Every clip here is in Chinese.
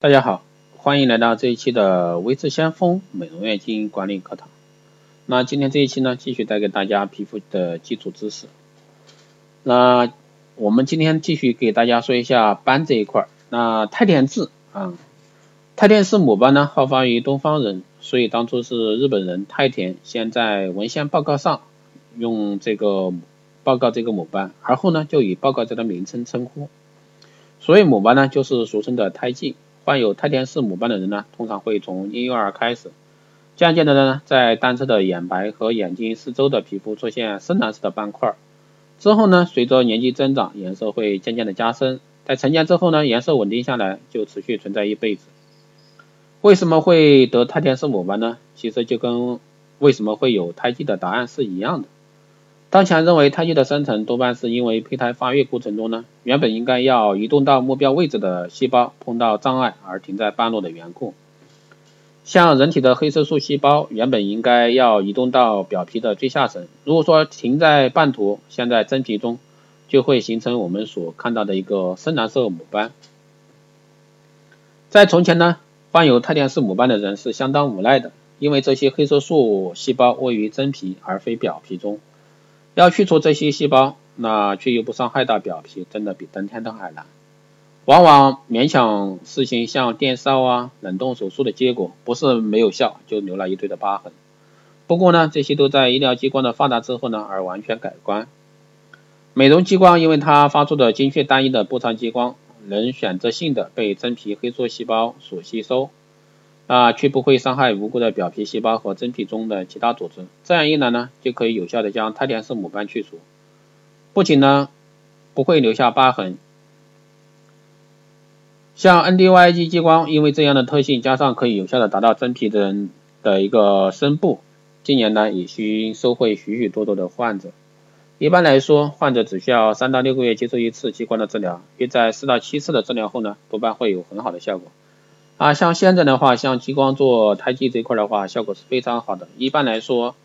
大家好，欢迎来到这一期的微智先锋美容院经营管理课堂。那今天这一期呢，继续带给大家皮肤的基础知识。那我们今天继续给大家说一下斑这一块。那太田痣啊，太田氏母斑呢，好发于东方人，所以当初是日本人太田先在文献报告上用这个报告这个母斑，而后呢就以报告这个名称称呼。所以母斑呢，就是俗称的胎记。患有太田氏母斑的人呢，通常会从婴幼儿开始，渐渐的呢，在单侧的眼白和眼睛四周的皮肤出现深蓝色的斑块，之后呢，随着年纪增长，颜色会渐渐的加深，在成年之后呢，颜色稳定下来，就持续存在一辈子。为什么会得太田氏母斑呢？其实就跟为什么会有胎记的答案是一样的。当前认为胎记的生成多半是因为胚胎发育过程中呢，原本应该要移动到目标位置的细胞碰到障碍而停在半路的缘故。像人体的黑色素细胞原本应该要移动到表皮的最下层，如果说停在半途，现在真皮中，就会形成我们所看到的一个深蓝色母斑。在从前呢，患有太田氏母斑的人是相当无奈的，因为这些黑色素细胞位于真皮而非表皮中。要去除这些细胞，那却又不伤害到表皮，真的比登天都还难。往往勉强实行像电烧啊、冷冻手术的结果，不是没有效，就留了一堆的疤痕。不过呢，这些都在医疗激光的发达之后呢，而完全改观。美容激光因为它发出的精确单一的波长激光，能选择性的被真皮黑素细胞所吸收。啊，却不会伤害无辜的表皮细胞和真皮中的其他组织。这样一来呢，就可以有效的将胎田氏母斑去除，不仅呢不会留下疤痕，像 NDYG 激光，因为这样的特性，加上可以有效的达到真皮的的一个深部，近年来已经收获许许多多的患者。一般来说，患者只需要三到六个月接受一次激光的治疗，约在四到七次的治疗后呢，多半会有很好的效果。啊，像现在的话，像激光做胎记这块的话，效果是非常好的。一般来说，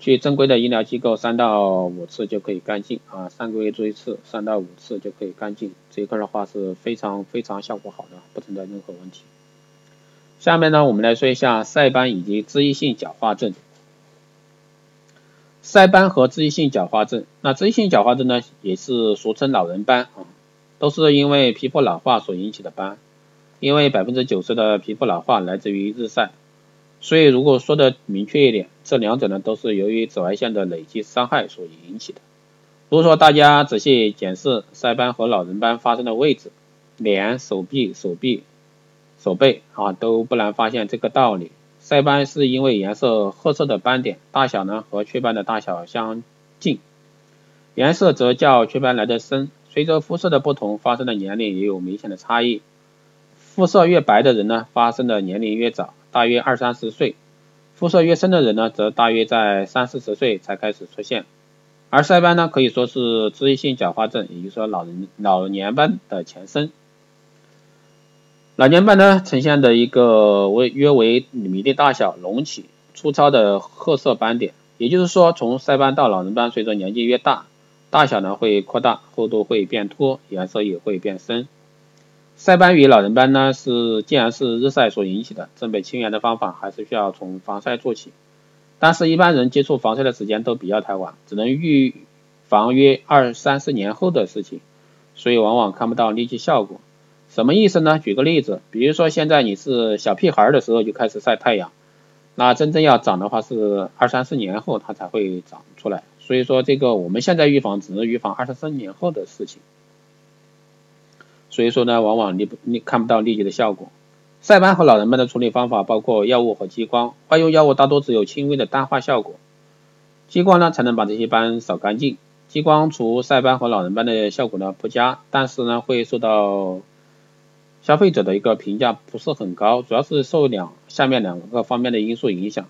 去正规的医疗机构三到五次就可以干净啊，三个月做一次，三到五次就可以干净。这一块的话是非常非常效果好的，不存在任何问题。下面呢，我们来说一下晒斑以及脂溢性角化症。晒斑和脂溢性角化症，那脂溢性角化症呢，也是俗称老人斑啊，都是因为皮肤老化所引起的斑。因为百分之九十的皮肤老化来自于日晒，所以如果说的明确一点，这两者呢都是由于紫外线的累积伤害所引起的。如果说大家仔细检视晒斑和老人斑发生的位置，脸、手臂、手臂、手背啊，都不难发现这个道理。晒斑是因为颜色褐色的斑点大小呢和雀斑的大小相近，颜色则较雀斑来的深。随着肤色的不同，发生的年龄也有明显的差异。肤色越白的人呢，发生的年龄越早，大约二三十岁；肤色越深的人呢，则大约在三四十岁才开始出现。而晒斑呢，可以说是脂溢性角化症，也就是说老人老年斑的前身。老年斑呢，呈现的一个为约为米粒大小、隆起、粗糙的褐色斑点，也就是说，从晒斑到老人斑，随着年纪越大，大小呢会扩大，厚度会变脱，颜色也会变深。晒斑与老人斑呢是，既然是日晒所引起的，正北清源的方法还是需要从防晒做起。但是，一般人接触防晒的时间都比较太晚，只能预防约二三四年后的事情，所以往往看不到立即效果。什么意思呢？举个例子，比如说现在你是小屁孩的时候就开始晒太阳，那真正要长的话是二三四年后它才会长出来。所以说这个我们现在预防只能预防二三四年后的事情。所以说呢，往往你不你看不到立即的效果。晒斑和老人斑的处理方法包括药物和激光，外用药物大多只有轻微的淡化效果，激光呢才能把这些斑扫干净。激光除晒斑和老人斑的效果呢不佳，但是呢会受到消费者的一个评价不是很高，主要是受两下面两个方面的因素影响。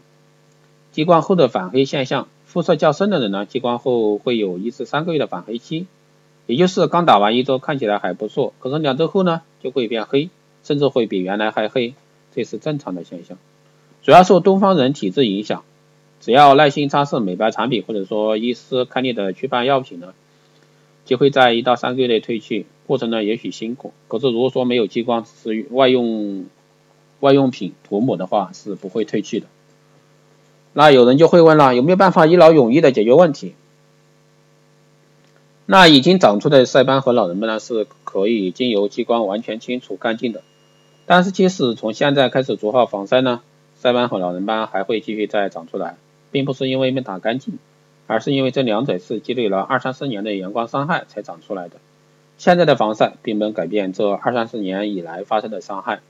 激光后的反黑现象，肤色较深的人呢，激光后会有一至三个月的反黑期。也就是刚打完一周看起来还不错，可是两周后呢就会变黑，甚至会比原来还黑，这是正常的现象。主要受东方人体质影响，只要耐心擦拭美白产品或者说医师开立的祛斑药品呢，就会在一到三个月内褪去。过程呢也许辛苦，可是如果说没有激光，只是外用外用品涂抹的话，是不会褪去的。那有人就会问了，有没有办法一劳永逸的解决问题？那已经长出的晒斑和老人斑呢，是可以经由激光完全清除干净的。但是即使从现在开始做好防晒呢，晒斑和老人斑还会继续再长出来，并不是因为没打干净，而是因为这两者是积累了二三十年的阳光伤害才长出来的。现在的防晒并不能改变这二三十年以来发生的伤害。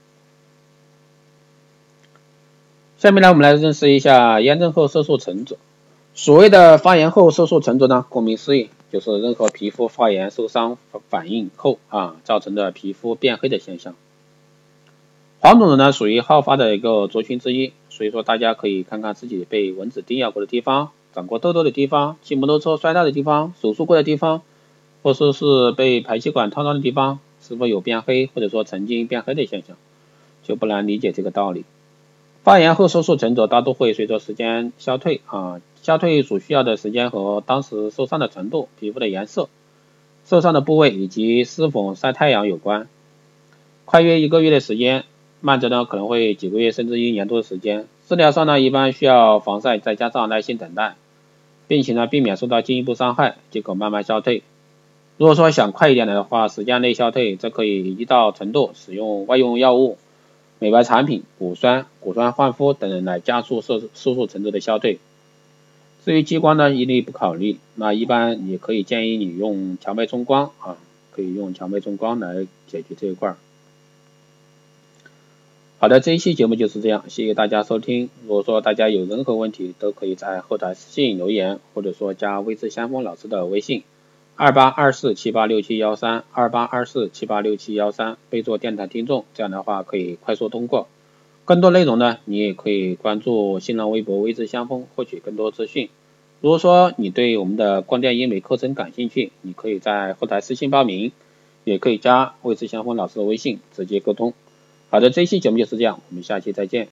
下面呢，我们来认识一下炎症后色素沉着。所谓的发炎后色素沉着呢，顾名思义。就是任何皮肤发炎、受伤反应后啊造成的皮肤变黑的现象。黄种人呢属于好发的一个族群之一，所以说大家可以看看自己被蚊子叮咬过的地方、长过痘痘的地方、骑摩托车摔到的地方、手术过的地方，或说是被排气管烫伤的地方，是否有变黑或者说曾经变黑的现象，就不难理解这个道理。发炎后色素沉着大多会随着时间消退啊。消退所需要的时间和当时受伤的程度、皮肤的颜色、受伤的部位以及是否晒太阳有关。快约一个月的时间，慢则呢可能会几个月甚至一年多的时间。治疗上呢一般需要防晒，再加上耐心等待，并且呢避免受到进一步伤害，即可慢慢消退。如果说想快一点的话，时间内消退，则可以依照程度使用外用药物、美白产品、果酸、果酸焕肤等来加速色色素沉着的消退。至于激光呢，一律不考虑。那一般也可以建议你用强脉冲光啊，可以用强脉冲光来解决这一块。好的，这一期节目就是这样，谢谢大家收听。如果说大家有任何问题，都可以在后台私信留言，或者说加微知先锋老师的微信二八二四七八六七幺三二八二四七八六七幺三，备注电台听众，这样的话可以快速通过。更多内容呢，你也可以关注新浪微博微知先锋，获取更多资讯。如果说你对我们的光电医美课程感兴趣，你可以在后台私信报名，也可以加魏志祥峰老师的微信直接沟通。好的，这期节目就是这样，我们下期再见。